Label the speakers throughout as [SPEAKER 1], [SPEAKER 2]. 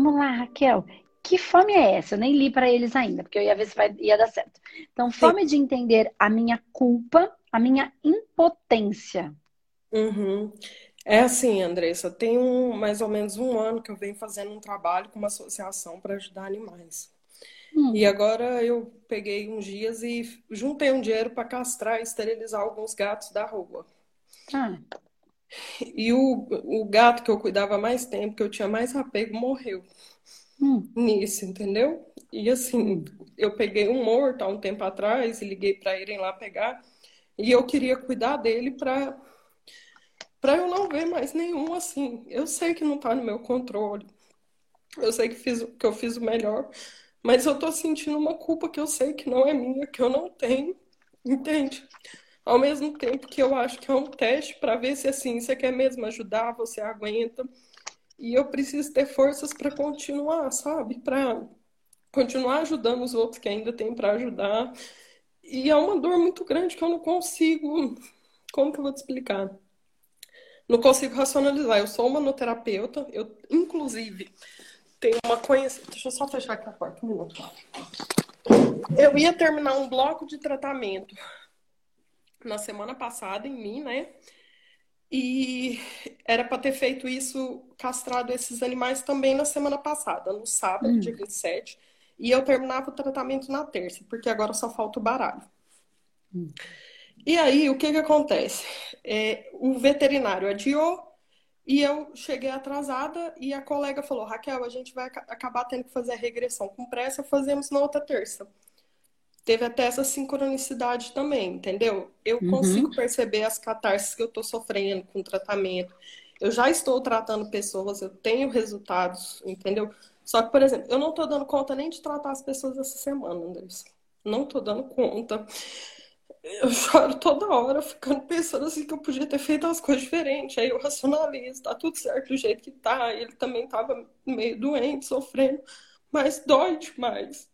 [SPEAKER 1] vamos lá, Raquel. Que fome é essa? Eu nem li para eles ainda, porque eu ia ver se vai, ia dar certo. Então, fome Sim. de entender a minha culpa, a minha impotência.
[SPEAKER 2] Uhum. É assim, Andressa, tem um, mais ou menos um ano que eu venho fazendo um trabalho com uma associação para ajudar animais. Hum. E agora eu peguei uns dias e juntei um dinheiro para castrar e esterilizar alguns gatos da rua. Ah. E o, o gato que eu cuidava mais tempo, que eu tinha mais apego, morreu hum. nisso, entendeu? E assim, eu peguei um morto há um tempo atrás e liguei para irem lá pegar. E eu queria cuidar dele para para eu não ver mais nenhum assim. Eu sei que não está no meu controle. Eu sei que, fiz, que eu fiz o melhor, mas eu tô sentindo uma culpa que eu sei que não é minha, que eu não tenho, entende? Ao mesmo tempo que eu acho que é um teste para ver se assim, você quer mesmo ajudar, você aguenta. E eu preciso ter forças para continuar, sabe? Para continuar ajudando os outros que ainda tem para ajudar. E é uma dor muito grande que eu não consigo. Como que eu vou te explicar? Não consigo racionalizar. Eu sou manoterapeuta, eu, inclusive, tem uma conhecida. Deixa eu só fechar aqui a porta um minuto. Eu ia terminar um bloco de tratamento na semana passada em mim, né? E era para ter feito isso, castrado esses animais também na semana passada, no sábado, hum. dia 27. E eu terminava o tratamento na terça, porque agora só falta o baralho. Hum. E aí, o que que acontece? É, o veterinário adiou e eu cheguei atrasada e a colega falou: Raquel, a gente vai acabar tendo que fazer a regressão com pressa, fazemos na outra terça. Teve até essa sincronicidade também, entendeu? Eu uhum. consigo perceber as catarses que eu estou sofrendo com o tratamento. Eu já estou tratando pessoas, eu tenho resultados, entendeu? Só que, por exemplo, eu não estou dando conta nem de tratar as pessoas essa semana, Andressa. Não estou dando conta eu choro toda hora, ficando pensando assim que eu podia ter feito as coisas diferentes. Aí eu racionalizo, tá tudo certo do jeito que tá. Ele também tava meio doente, sofrendo, mas dói demais.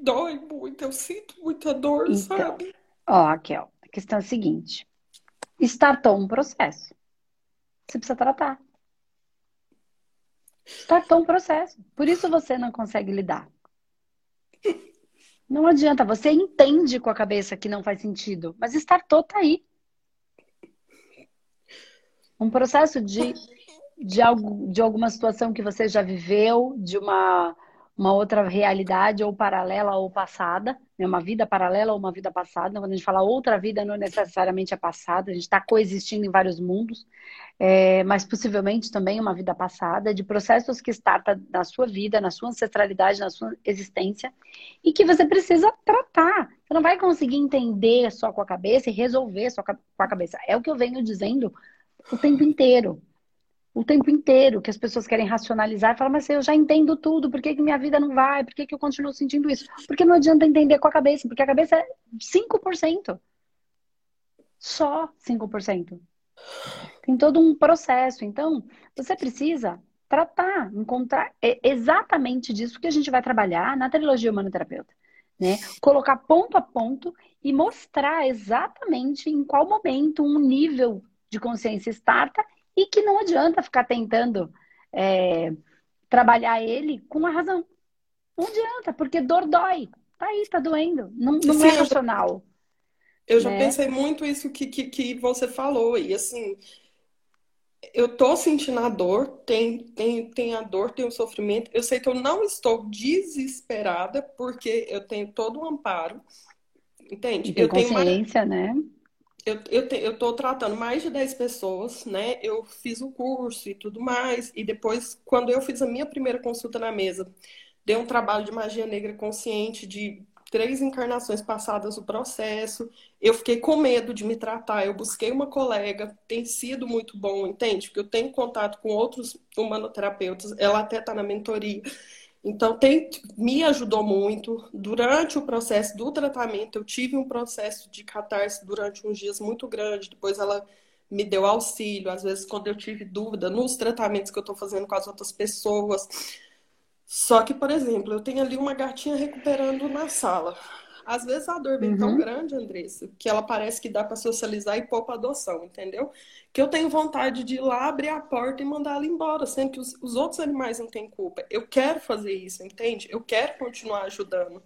[SPEAKER 2] Dói muito, eu sinto muita dor, então, sabe?
[SPEAKER 1] Ó, Raquel, a questão é a seguinte: startou um processo. Você precisa tratar. Startou um processo. Por isso você não consegue lidar. Não adianta, você entende com a cabeça que não faz sentido, mas startou tá aí. Um processo de, de, algo, de alguma situação que você já viveu, de uma uma outra realidade, ou paralela ou passada, né? uma vida paralela ou uma vida passada. Quando a gente fala outra vida, não necessariamente é passada, a gente está coexistindo em vários mundos, é, mas possivelmente também uma vida passada, de processos que startam na sua vida, na sua ancestralidade, na sua existência, e que você precisa tratar. Você não vai conseguir entender só com a cabeça e resolver só com a cabeça. É o que eu venho dizendo o tempo inteiro o tempo inteiro, que as pessoas querem racionalizar e falar, mas eu já entendo tudo, por que, que minha vida não vai? Por que, que eu continuo sentindo isso? Porque não adianta entender com a cabeça, porque a cabeça é 5%. Só 5%. Tem todo um processo. Então, você precisa tratar, encontrar é exatamente disso que a gente vai trabalhar na trilogia humanoterapeuta. Né? Colocar ponto a ponto e mostrar exatamente em qual momento um nível de consciência starta e que não adianta ficar tentando é, trabalhar ele com a razão. Não adianta, porque dor dói. Tá aí, tá doendo. Não, não Sim, é racional.
[SPEAKER 2] Eu já né? pensei muito isso que, que, que você falou. E assim, eu tô sentindo a dor, tem, tem, tem a dor, tem o sofrimento. Eu sei que eu não estou desesperada, porque eu tenho todo o amparo. Entende?
[SPEAKER 1] E tem
[SPEAKER 2] eu
[SPEAKER 1] consciência, tenho uma... né?
[SPEAKER 2] Eu, eu, te, eu tô tratando mais de 10 pessoas, né? Eu fiz o curso e tudo mais. E depois, quando eu fiz a minha primeira consulta na mesa, dei um trabalho de magia negra consciente de três encarnações passadas o processo. Eu fiquei com medo de me tratar. Eu busquei uma colega, tem sido muito bom, entende? Porque eu tenho contato com outros humanoterapeutas, ela até está na mentoria. Então, tem, me ajudou muito. Durante o processo do tratamento, eu tive um processo de catarse durante uns dias muito grande. Depois, ela me deu auxílio. Às vezes, quando eu tive dúvida nos tratamentos que eu estou fazendo com as outras pessoas. Só que, por exemplo, eu tenho ali uma gatinha recuperando na sala. Às vezes a dor vem uhum. tão grande, Andressa, que ela parece que dá para socializar e para adoção, entendeu? Que eu tenho vontade de ir lá, abrir a porta e mandar ela embora, sendo que os, os outros animais não têm culpa. Eu quero fazer isso, entende? Eu quero continuar ajudando.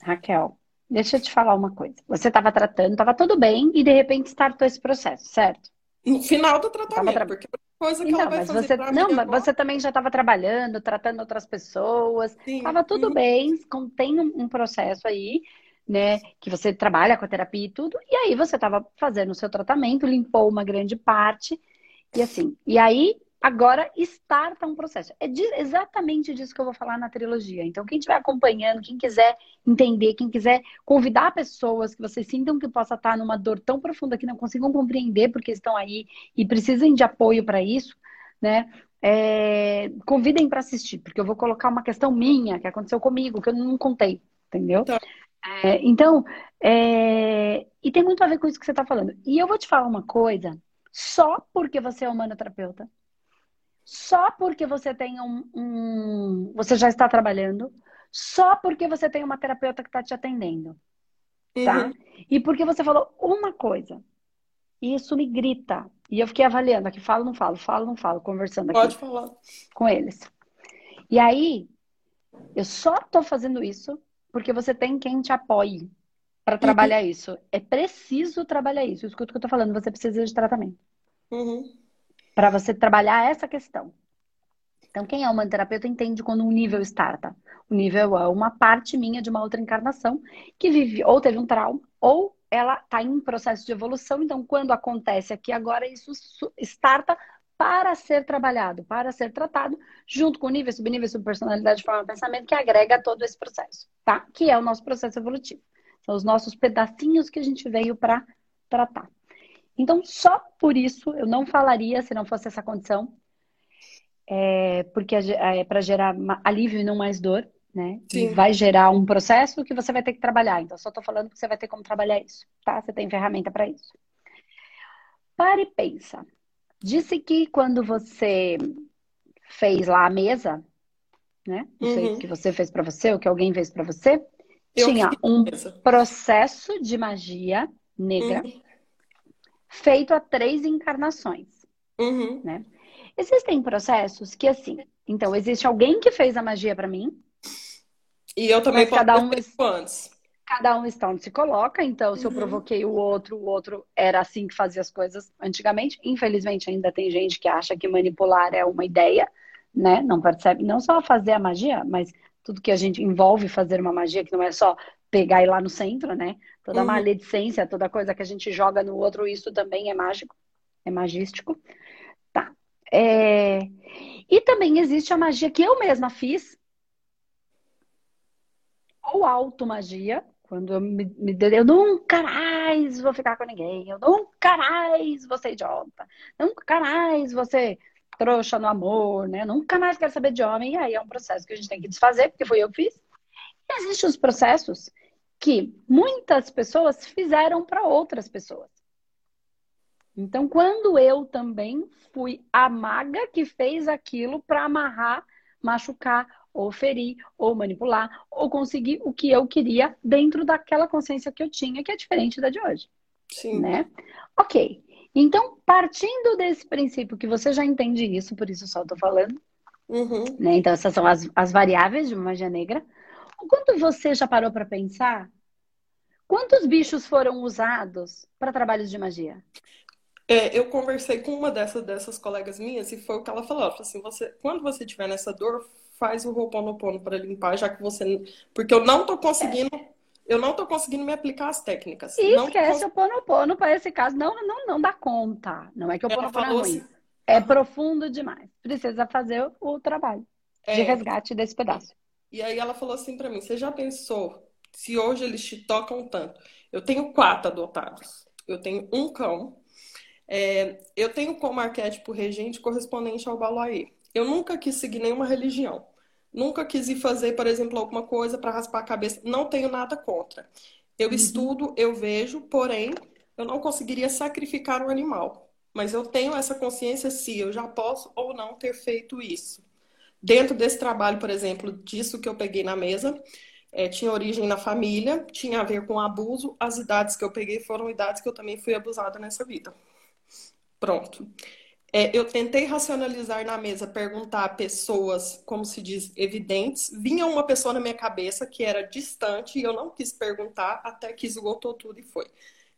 [SPEAKER 1] Raquel, deixa eu te falar uma coisa. Você estava tratando, estava tudo bem e de repente startou esse processo, certo?
[SPEAKER 2] No final do tratamento, tra... porque coisa que então, ela vai
[SPEAKER 1] mas
[SPEAKER 2] fazer
[SPEAKER 1] você, não, mas você também já estava trabalhando, tratando outras pessoas, estava tudo uhum. bem, tem um, um processo aí, né, que você trabalha com a terapia e tudo, e aí você estava fazendo o seu tratamento, limpou uma grande parte, e assim, e aí agora starta um processo. É de, exatamente disso que eu vou falar na trilogia. Então, quem estiver acompanhando, quem quiser entender, quem quiser convidar pessoas que vocês sintam que possa estar numa dor tão profunda que não consigam compreender porque estão aí e precisem de apoio para isso, né? É, convidem para assistir, porque eu vou colocar uma questão minha que aconteceu comigo, que eu não contei, entendeu? Tá. É, então, é, e tem muito a ver com isso que você está falando. E eu vou te falar uma coisa, só porque você é humanoterapeuta, só porque você tem um, um, você já está trabalhando, só porque você tem uma terapeuta que está te atendendo, tá? Uhum. E porque você falou uma coisa, e isso me grita. E eu fiquei avaliando aqui, falo, não falo, falo, não falo, conversando aqui.
[SPEAKER 2] Pode falar.
[SPEAKER 1] Com eles. E aí, eu só tô fazendo isso porque você tem quem te apoie para trabalhar uhum. isso. É preciso trabalhar isso. Escuta o que eu tô falando, você precisa de tratamento.
[SPEAKER 2] Uhum
[SPEAKER 1] para você trabalhar essa questão. Então, quem é uma terapeuta entende quando um nível starta. O nível é uma parte minha de uma outra encarnação que vive ou teve um trauma ou ela está em processo de evolução. Então, quando acontece aqui agora, isso starta para ser trabalhado, para ser tratado, junto com o nível, subnível, subpersonalidade, forma pensamento, que agrega todo esse processo, tá? Que é o nosso processo evolutivo. São os nossos pedacinhos que a gente veio para tratar. Então, só por isso eu não falaria se não fosse essa condição, é, porque é, para gerar alívio e não mais dor, né? Sim. E vai gerar um processo que você vai ter que trabalhar. Então, só estou falando que você vai ter como trabalhar isso, tá? Você tem ferramenta para isso. Pare e pensa. Disse que quando você fez lá a mesa, né? Não uhum. sei o que você fez para você, ou que alguém fez para você, eu tinha um processo de magia negra uhum feito a três encarnações.
[SPEAKER 2] Uhum.
[SPEAKER 1] Né? Existem processos que, assim, então, existe alguém que fez a magia para mim.
[SPEAKER 2] E eu também posso cada um antes.
[SPEAKER 1] Cada um está onde se coloca, então, se uhum. eu provoquei o outro, o outro era assim que fazia as coisas antigamente. Infelizmente, ainda tem gente que acha que manipular é uma ideia, né? Não percebe, não só fazer a magia, mas tudo que a gente envolve fazer uma magia, que não é só pegar e ir lá no centro, né? Toda uhum. maledicência, toda coisa que a gente joga no outro, isso também é mágico, é magístico. Tá. É... E também existe a magia que eu mesma fiz, ou automagia, quando eu me, me eu nunca mais vou ficar com ninguém, eu nunca mais vou ser idiota, nunca mais vou ser trouxa no amor, né? Nunca mais quero saber de homem, e aí é um processo que a gente tem que desfazer, porque foi eu que fiz. E existem os processos que muitas pessoas fizeram para outras pessoas. Então, quando eu também fui a maga que fez aquilo para amarrar, machucar, ou ferir, ou manipular, ou conseguir o que eu queria dentro daquela consciência que eu tinha, que é diferente da de hoje.
[SPEAKER 2] Sim.
[SPEAKER 1] Né? Ok. Então, partindo desse princípio que você já entende isso, por isso só estou falando.
[SPEAKER 2] Uhum.
[SPEAKER 1] Né? Então, essas são as, as variáveis de uma magia negra. Quando você já parou para pensar Quantos bichos foram usados para trabalhos de magia?
[SPEAKER 2] É, eu conversei com uma dessas, dessas colegas minhas e foi o que ela falou. Ela falou assim, você, quando você tiver nessa dor, faz o Ho'oponopono para limpar, já que você... Porque eu não tô conseguindo... Eu não tô conseguindo me aplicar as técnicas.
[SPEAKER 1] E
[SPEAKER 2] não
[SPEAKER 1] esquece cons... o Ponopono para esse caso. Não, não, não dá conta. Não é que o Ponopono é ruim. Assim... É profundo demais. Precisa fazer o trabalho é... de resgate desse pedaço.
[SPEAKER 2] E aí ela falou assim para mim, você já pensou se hoje eles te tocam tanto. Eu tenho quatro adotados. Eu tenho um cão. É, eu tenho como arquétipo regente correspondente ao Balaí. Eu nunca quis seguir nenhuma religião. Nunca quis ir fazer, por exemplo, alguma coisa para raspar a cabeça. Não tenho nada contra. Eu uhum. estudo, eu vejo, porém, eu não conseguiria sacrificar um animal. Mas eu tenho essa consciência se eu já posso ou não ter feito isso. Dentro desse trabalho, por exemplo, disso que eu peguei na mesa, é, tinha origem na família, tinha a ver com abuso. As idades que eu peguei foram idades que eu também fui abusada nessa vida. Pronto. É, eu tentei racionalizar na mesa, perguntar a pessoas, como se diz, evidentes. Vinha uma pessoa na minha cabeça que era distante e eu não quis perguntar até que esgotou tudo e foi.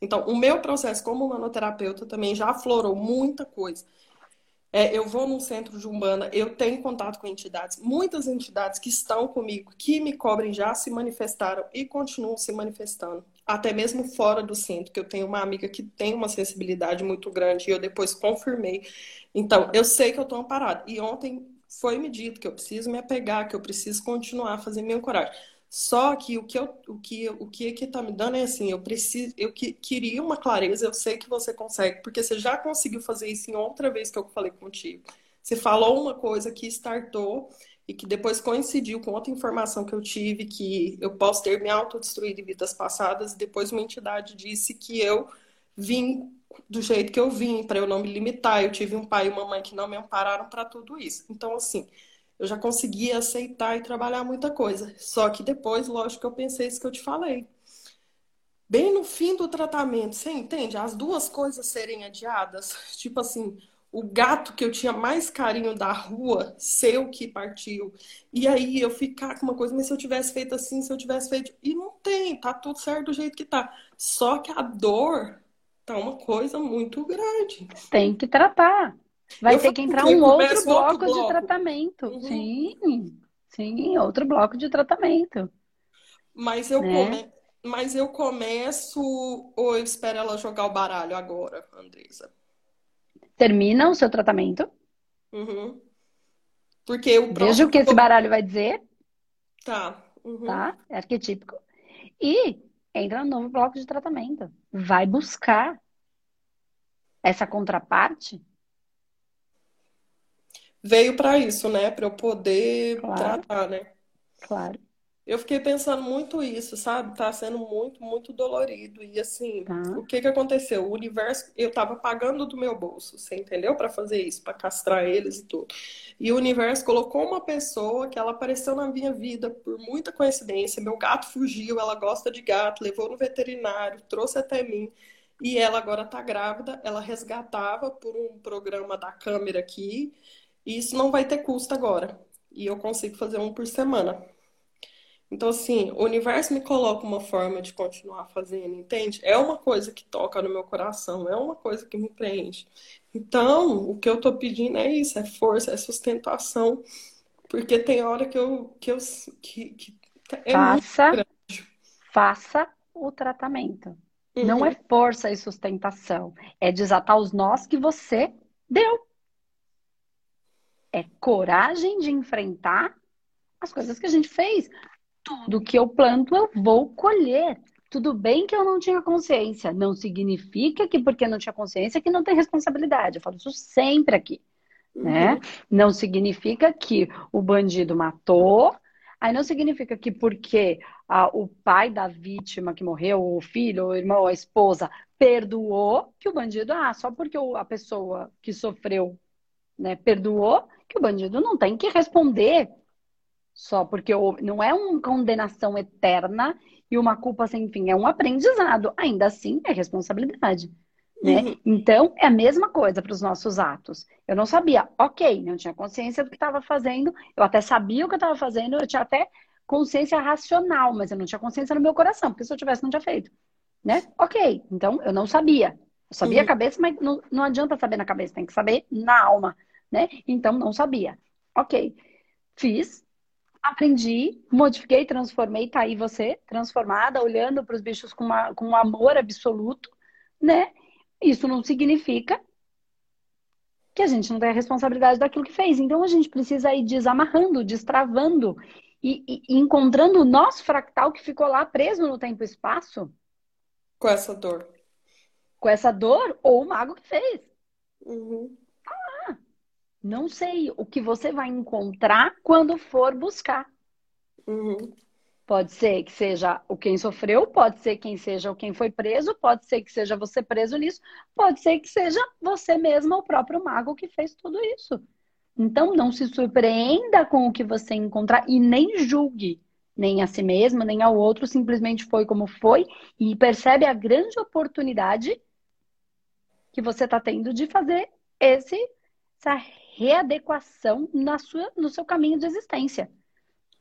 [SPEAKER 2] Então, o meu processo como manoterapeuta também já aflorou muita coisa. É, eu vou num centro de Umbanda, eu tenho contato com entidades, muitas entidades que estão comigo, que me cobrem, já se manifestaram e continuam se manifestando, até mesmo fora do centro, que eu tenho uma amiga que tem uma sensibilidade muito grande e eu depois confirmei. Então, eu sei que eu estou amparada. E ontem foi me dito que eu preciso me apegar, que eu preciso continuar a fazer minha coragem. Só que o que eu, o que o que que tá me dando é assim, eu preciso, eu que, queria uma clareza, eu sei que você consegue, porque você já conseguiu fazer isso em outra vez que eu falei contigo. Você falou uma coisa que startou e que depois coincidiu com outra informação que eu tive, que eu posso ter me autodestruído em vidas passadas, e depois uma entidade disse que eu vim do jeito que eu vim, para eu não me limitar. Eu tive um pai e uma mãe que não me ampararam para tudo isso. Então, assim, eu já consegui aceitar e trabalhar muita coisa. Só que depois, lógico eu pensei isso que eu te falei. Bem no fim do tratamento, você entende? As duas coisas serem adiadas. Tipo assim, o gato que eu tinha mais carinho da rua ser o que partiu. E aí eu ficar com uma coisa, mas se eu tivesse feito assim, se eu tivesse feito. E não tem, tá tudo certo do jeito que tá. Só que a dor tá uma coisa muito grande.
[SPEAKER 1] Tem que tratar. Vai eu ter que entrar um outro bloco, outro bloco, de tratamento. Uhum. Sim, sim, outro bloco de tratamento.
[SPEAKER 2] Mas eu, né? come... Mas eu começo ou eu espero ela jogar o baralho agora, Andresa?
[SPEAKER 1] Termina o seu tratamento.
[SPEAKER 2] Uhum. Porque o
[SPEAKER 1] próximo... Veja o que esse baralho vai dizer.
[SPEAKER 2] Tá.
[SPEAKER 1] Uhum. Tá? É arquetípico. E entra no novo bloco de tratamento. Vai buscar essa contraparte
[SPEAKER 2] veio para isso, né? Para eu poder claro. tratar, né?
[SPEAKER 1] Claro.
[SPEAKER 2] Eu fiquei pensando muito isso, sabe? Tá sendo muito, muito dolorido. E assim, tá. o que que aconteceu? O universo, eu tava pagando do meu bolso, você entendeu? Para fazer isso, para castrar eles e tudo. E o universo colocou uma pessoa que ela apareceu na minha vida por muita coincidência. Meu gato fugiu, ela gosta de gato, levou no veterinário, trouxe até mim. E ela agora tá grávida, ela resgatava por um programa da câmera aqui e isso não vai ter custo agora. E eu consigo fazer um por semana. Então, assim, o universo me coloca uma forma de continuar fazendo, entende? É uma coisa que toca no meu coração, é uma coisa que me preenche. Então, o que eu tô pedindo é isso, é força, é sustentação. Porque tem hora que eu. Que eu que, que
[SPEAKER 1] é faça, faça o tratamento. Uhum. Não é força e sustentação. É desatar os nós que você deu é coragem de enfrentar as coisas que a gente fez. Tudo que eu planto, eu vou colher. Tudo bem que eu não tinha consciência. Não significa que porque não tinha consciência que não tem responsabilidade. Eu falo isso sempre aqui. Né? Uhum. Não significa que o bandido matou. Aí não significa que porque ah, o pai da vítima que morreu, o filho, o irmão, a esposa, perdoou, que o bandido, ah, só porque a pessoa que sofreu né, perdoou, que o bandido não tem que responder só porque não é uma condenação eterna e uma culpa sem fim, é um aprendizado. Ainda assim, é responsabilidade. Né? Uhum. Então, é a mesma coisa para os nossos atos. Eu não sabia, ok, não tinha consciência do que estava fazendo, eu até sabia o que eu estava fazendo, eu tinha até consciência racional, mas eu não tinha consciência no meu coração, porque se eu tivesse, não tinha feito. Né? Ok, então eu não sabia. Eu sabia uhum. a cabeça, mas não, não adianta saber na cabeça, tem que saber na alma né? Então não sabia. Ok, fiz, aprendi, modifiquei, transformei, tá aí você, transformada, olhando para os bichos com, uma, com um amor absoluto, né? Isso não significa que a gente não tem a responsabilidade daquilo que fez. Então a gente precisa ir desamarrando, destravando e, e, encontrando o nosso fractal que ficou lá preso no tempo e espaço.
[SPEAKER 2] Com essa dor.
[SPEAKER 1] Com essa dor ou o mago que fez.
[SPEAKER 2] Uhum.
[SPEAKER 1] Não sei o que você vai encontrar quando for buscar.
[SPEAKER 2] Uhum.
[SPEAKER 1] Pode ser que seja o quem sofreu, pode ser quem seja o quem foi preso, pode ser que seja você preso nisso, pode ser que seja você mesma, o próprio mago que fez tudo isso. Então não se surpreenda com o que você encontrar e nem julgue. nem a si mesmo, nem ao outro, simplesmente foi como foi e percebe a grande oportunidade que você está tendo de fazer esse, essa readequação na sua, no seu caminho de existência.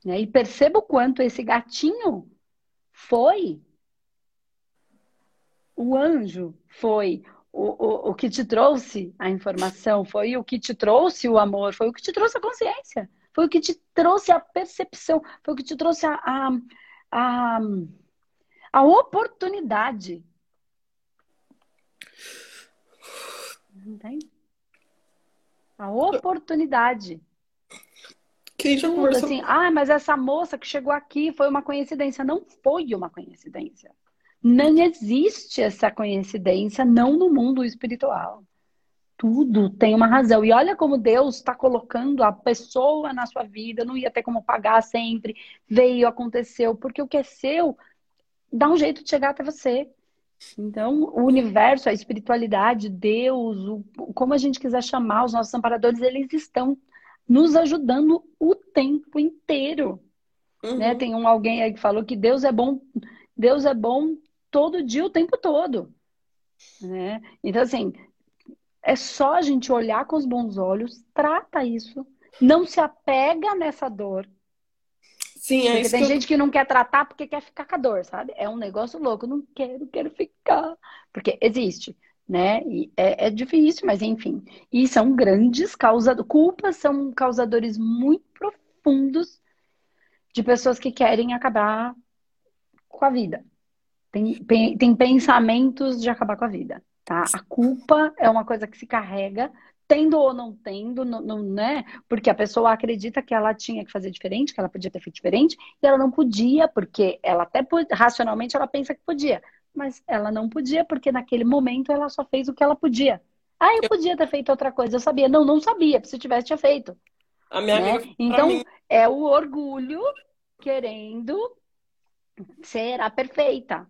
[SPEAKER 1] Né? E perceba o quanto esse gatinho foi o anjo, foi o, o, o que te trouxe a informação, foi o que te trouxe o amor, foi o que te trouxe a consciência. Foi o que te trouxe a percepção, foi o que te trouxe a, a, a, a oportunidade. Entende? A oportunidade.
[SPEAKER 2] Quem já conversou...
[SPEAKER 1] assim, ah, mas essa moça que chegou aqui foi uma coincidência. Não foi uma coincidência. Não existe essa coincidência, não no mundo espiritual. Tudo tem uma razão. E olha como Deus está colocando a pessoa na sua vida, não ia ter como pagar sempre, veio, aconteceu, porque o que é seu dá um jeito de chegar até você. Então, o universo, a espiritualidade, Deus, o, como a gente quiser chamar, os nossos amparadores, eles estão nos ajudando o tempo inteiro. Uhum. Né? Tem um alguém aí que falou que Deus é bom, Deus é bom todo dia, o tempo todo. Né? Então, assim, é só a gente olhar com os bons olhos, trata isso, não se apega nessa dor.
[SPEAKER 2] Sim, é
[SPEAKER 1] porque
[SPEAKER 2] isso.
[SPEAKER 1] Tem gente eu... que não quer tratar porque quer ficar com a dor, sabe? É um negócio louco, não quero, quero ficar. Porque existe, né? E é, é difícil, mas enfim. E são grandes causadores. Culpas são causadores muito profundos de pessoas que querem acabar com a vida. Tem, tem pensamentos de acabar com a vida tá? A culpa é uma coisa que se carrega, tendo ou não tendo, não, não, né? Porque a pessoa acredita que ela tinha que fazer diferente, que ela podia ter feito diferente, e ela não podia, porque ela até racionalmente ela pensa que podia, mas ela não podia porque naquele momento ela só fez o que ela podia. Ah, eu podia ter feito outra coisa, eu sabia. Não, não sabia, se eu tivesse tinha feito.
[SPEAKER 2] Né?
[SPEAKER 1] então,
[SPEAKER 2] mim...
[SPEAKER 1] é o orgulho querendo ser a perfeita.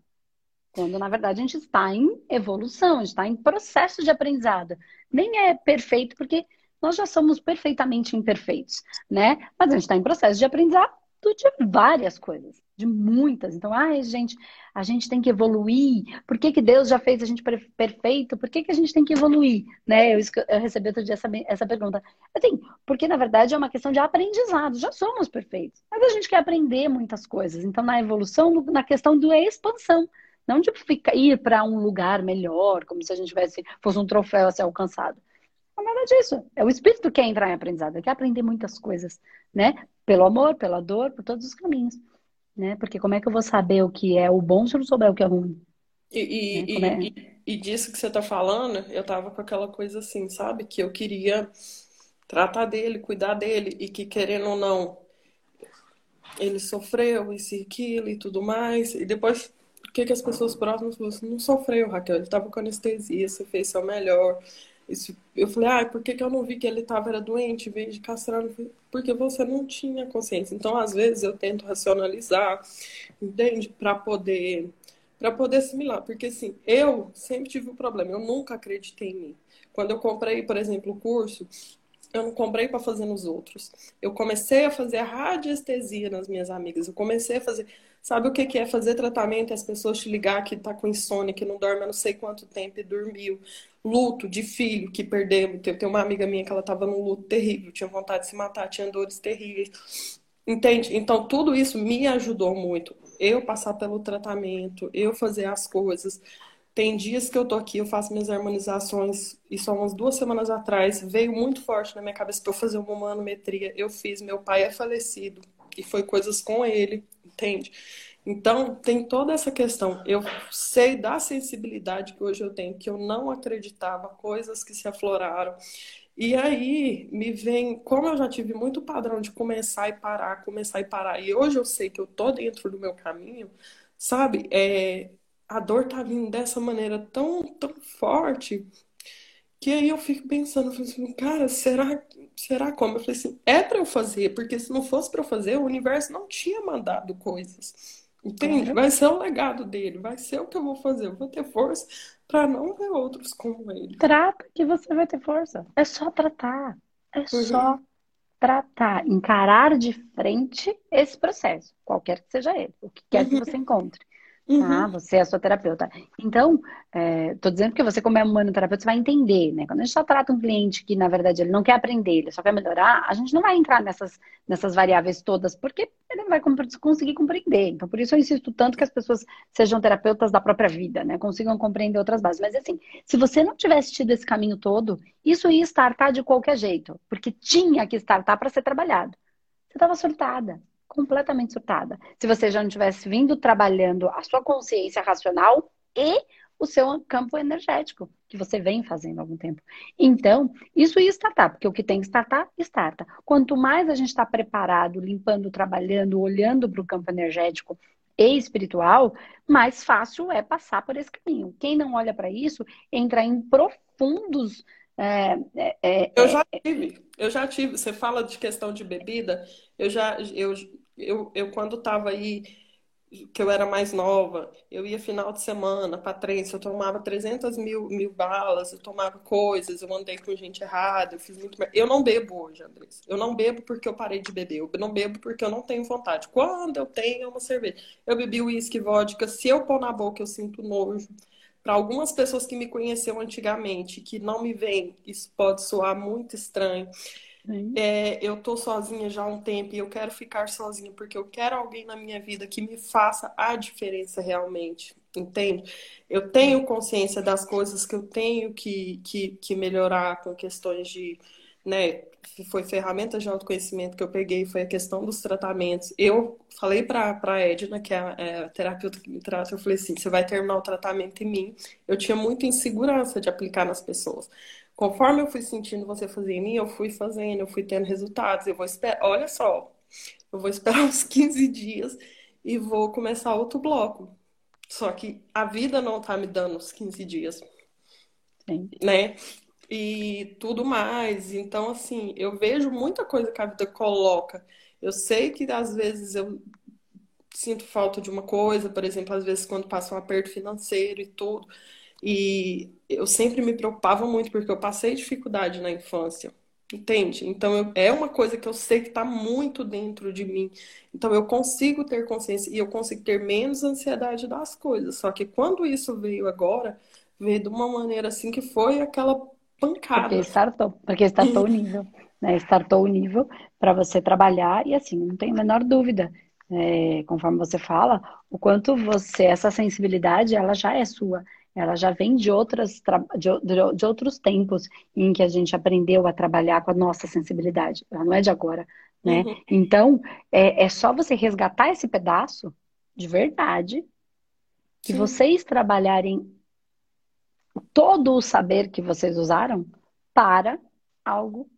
[SPEAKER 1] Quando, na verdade, a gente está em evolução, a gente está em processo de aprendizado. Nem é perfeito, porque nós já somos perfeitamente imperfeitos, né? Mas a gente está em processo de aprendizado de várias coisas, de muitas. Então, ai, gente, a gente tem que evoluir. Por que, que Deus já fez a gente perfeito? Por que, que a gente tem que evoluir? Né? Eu, eu recebi outro dia essa, essa pergunta. Assim, porque na verdade é uma questão de aprendizado. Já somos perfeitos, mas a gente quer aprender muitas coisas. Então, na evolução, na questão da expansão. Não de ficar, ir para um lugar melhor, como se a gente tivesse, fosse um troféu a ser alcançado. Não é nada disso. É o espírito que quer entrar em aprendizado, ele quer aprender muitas coisas, né? Pelo amor, pela dor, por todos os caminhos. Né? Porque como é que eu vou saber o que é o bom se eu não souber o que é ruim?
[SPEAKER 2] E, e, né? é? e, e disso que você está falando, eu tava com aquela coisa assim, sabe? Que eu queria tratar dele, cuidar dele, e que querendo ou não, ele sofreu isso e aquilo e tudo mais. E depois que, que as pessoas próximas falaram assim, não sofreu, Raquel, ele estava com anestesia, você fez seu melhor. Isso, eu falei, ah, por que, que eu não vi que ele estava era doente, vez de castrar? Porque você não tinha consciência. Então, às vezes, eu tento racionalizar, entende? Para poder para poder assimilar. Porque, assim, eu sempre tive um problema, eu nunca acreditei em mim. Quando eu comprei, por exemplo, o curso, eu não comprei para fazer nos outros. Eu comecei a fazer a radiestesia nas minhas amigas. Eu comecei a fazer Sabe o que é fazer tratamento e as pessoas te ligar que tá com insônia, que não dorme há não sei quanto tempo e dormiu? Luto de filho que perdeu. Tem uma amiga minha que ela tava num luto terrível, tinha vontade de se matar, tinha dores terríveis. Entende? Então, tudo isso me ajudou muito. Eu passar pelo tratamento, eu fazer as coisas. Tem dias que eu tô aqui, eu faço minhas harmonizações, isso há umas duas semanas atrás, veio muito forte na minha cabeça para eu fazer uma manometria. Eu fiz, meu pai é falecido, e foi coisas com ele entende? Então, tem toda essa questão. Eu sei da sensibilidade que hoje eu tenho, que eu não acreditava, coisas que se afloraram. E aí me vem, como eu já tive muito padrão de começar e parar, começar e parar, e hoje eu sei que eu tô dentro do meu caminho, sabe? É, a dor tá vindo dessa maneira tão, tão forte que aí eu fico pensando, assim, cara, será, será como? Eu falei assim, é para eu fazer, porque se não fosse para eu fazer, o universo não tinha mandado coisas. Entende? Vai ser o legado dele, vai ser o que eu vou fazer. Eu vou ter força para não ver outros como ele.
[SPEAKER 1] Trata que você vai ter força. É só tratar. É uhum. só tratar, encarar de frente esse processo, qualquer que seja ele, o que quer que você encontre. Uhum. Ah, você é a sua terapeuta. Então, estou é, dizendo que você, como é humano terapeuta, você vai entender, né? Quando a gente só trata um cliente que, na verdade, ele não quer aprender, ele só quer melhorar, a gente não vai entrar nessas, nessas variáveis todas, porque ele não vai conseguir compreender. Então, por isso eu insisto tanto que as pessoas sejam terapeutas da própria vida, né? Consigam compreender outras bases. Mas, assim, se você não tivesse tido esse caminho todo, isso ia startar de qualquer jeito, porque tinha que startar para ser trabalhado. Você estava surtada completamente surtada. Se você já não tivesse vindo trabalhando a sua consciência racional e o seu campo energético, que você vem fazendo há algum tempo. Então, isso ia startar, porque o que tem que startar, starta. Quanto mais a gente está preparado, limpando, trabalhando, olhando para o campo energético e espiritual, mais fácil é passar por esse caminho. Quem não olha para isso entra em profundos. É,
[SPEAKER 2] é, é, eu já tive, eu já tive. Você fala de questão de bebida, eu já, eu, eu, eu quando estava aí, que eu era mais nova, eu ia final de semana para trens, eu tomava 300 mil, mil balas, eu tomava coisas, eu andei com gente errada, eu fiz muito. Eu não bebo hoje, Andrés. Eu não bebo porque eu parei de beber. Eu não bebo porque eu não tenho vontade. Quando eu tenho é uma cerveja. Eu bebi uísque, vodka. Se eu pôr na boca, eu sinto nojo. Para algumas pessoas que me conheceram antigamente, que não me veem, isso pode soar muito estranho. É, eu tô sozinha já há um tempo e eu quero ficar sozinha porque eu quero alguém na minha vida que me faça a diferença realmente, entende? Eu tenho consciência das coisas que eu tenho que, que, que melhorar com questões de, né, foi ferramentas de autoconhecimento que eu peguei, foi a questão dos tratamentos. Eu falei para a Edna, que é a, é a, terapeuta que me trata, eu falei assim: você vai terminar o tratamento em mim. Eu tinha muita insegurança de aplicar nas pessoas. Conforme eu fui sentindo você fazer em mim, eu fui fazendo, eu fui tendo resultados. Eu vou esperar, olha só, eu vou esperar uns 15 dias e vou começar outro bloco. Só que a vida não tá me dando os 15 dias. Sim. Né? E tudo mais. Então, assim, eu vejo muita coisa que a vida coloca. Eu sei que às vezes eu sinto falta de uma coisa, por exemplo, às vezes quando passa um aperto financeiro e tudo. E eu sempre me preocupava muito porque eu passei dificuldade na infância. Entende? Então eu, é uma coisa que eu sei que está muito dentro de mim. Então eu consigo ter consciência e eu consigo ter menos ansiedade das coisas. Só que quando isso veio agora, veio de uma maneira assim que foi aquela pancada.
[SPEAKER 1] Porque startou, porque startou o nível, né? Startou o nível para você trabalhar e assim, não tem a menor dúvida. É, conforme você fala, o quanto você, essa sensibilidade, ela já é sua. Ela já vem de, outras, de, de, outros tempos em que a gente aprendeu a trabalhar com a nossa sensibilidade. Ela não é de agora, né? Uhum. Então, é, é só você resgatar esse pedaço de verdade que Sim. vocês trabalharem todo o saber que vocês usaram para algo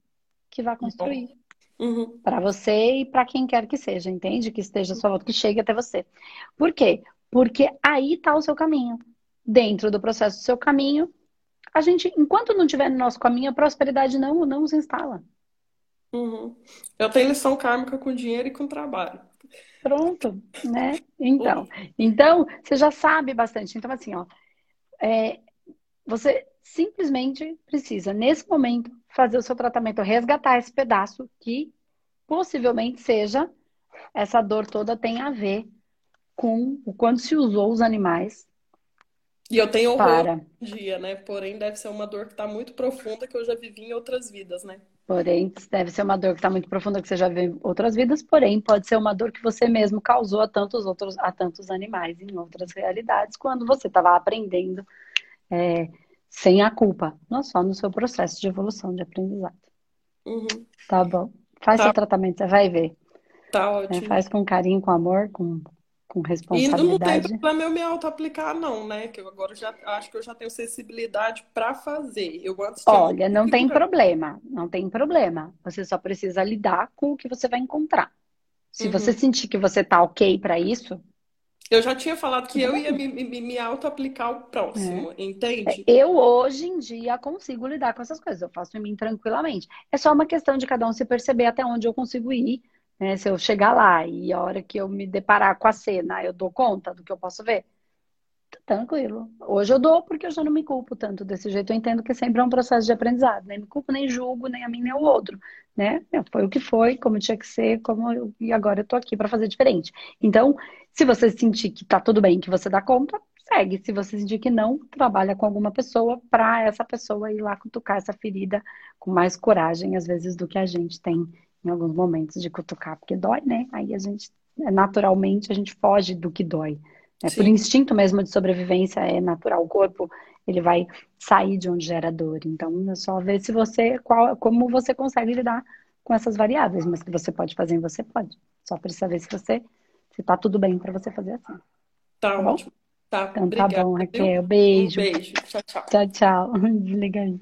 [SPEAKER 1] que vai construir. Uhum. Para você e para quem quer que seja, entende? Que esteja sua volta, que chegue até você. Por quê? Porque aí está o seu caminho dentro do processo do seu caminho, a gente, enquanto não tiver no nosso caminho, a prosperidade não, não se instala.
[SPEAKER 2] Uhum. Eu tenho lição kármica com dinheiro e com trabalho.
[SPEAKER 1] Pronto, né? Então, então você já sabe bastante. Então, assim, ó, é, você simplesmente precisa, nesse momento, fazer o seu tratamento, resgatar esse pedaço que possivelmente seja essa dor toda tem a ver com o quanto se usou os animais
[SPEAKER 2] e eu tenho horror para. dia, né? Porém, deve ser uma dor que está muito profunda que eu já vivi em outras vidas, né?
[SPEAKER 1] Porém, deve ser uma dor que está muito profunda que você já viu em outras vidas, porém, pode ser uma dor que você mesmo causou a tantos outros, a tantos animais em outras realidades, quando você estava aprendendo é, sem a culpa, não só no seu processo de evolução, de aprendizado. Uhum. Tá bom. Faz tá. seu tratamento, você vai ver.
[SPEAKER 2] Tá
[SPEAKER 1] é,
[SPEAKER 2] ótimo.
[SPEAKER 1] É, faz com carinho, com amor, com com responsabilidade.
[SPEAKER 2] E não tem problema eu me auto-aplicar, não, né? Que eu agora já acho que eu já tenho sensibilidade para fazer. Eu
[SPEAKER 1] antes Olha, não tem problema, não tem problema. Você só precisa lidar com o que você vai encontrar. Se uhum. você sentir que você tá ok para isso.
[SPEAKER 2] Eu já tinha falado que eu ia me, me, me auto-aplicar o próximo, é. entende?
[SPEAKER 1] Eu hoje em dia consigo lidar com essas coisas, eu faço em mim tranquilamente. É só uma questão de cada um se perceber até onde eu consigo ir né? Se eu chegar lá e a hora que eu me deparar com a cena, eu dou conta do que eu posso ver? Tranquilo. Hoje eu dou porque eu já não me culpo tanto desse jeito. Eu entendo que sempre é um processo de aprendizado. Nem me culpo, nem julgo, nem a mim, nem o outro. Né? Foi o que foi, como tinha que ser, como eu... e agora eu tô aqui para fazer diferente. Então, se você sentir que tá tudo bem, que você dá conta, segue. Se você sentir que não, trabalha com alguma pessoa para essa pessoa ir lá cutucar essa ferida com mais coragem, às vezes, do que a gente tem em alguns momentos de cutucar, porque dói, né? Aí a gente, naturalmente, a gente foge do que dói. É, por instinto mesmo de sobrevivência, é natural. O corpo ele vai sair de onde gera dor. Então, é só ver se você, qual, como você consegue lidar com essas variáveis, mas que você pode fazer, você pode. Só precisa ver se você, se tá tudo bem para você fazer assim.
[SPEAKER 2] Tá, tá ótimo. Tá,
[SPEAKER 1] então, tá bom, Raquel. Beijo.
[SPEAKER 2] Um beijo. Tchau, tchau.
[SPEAKER 1] Tchau, tchau. Desliga aí.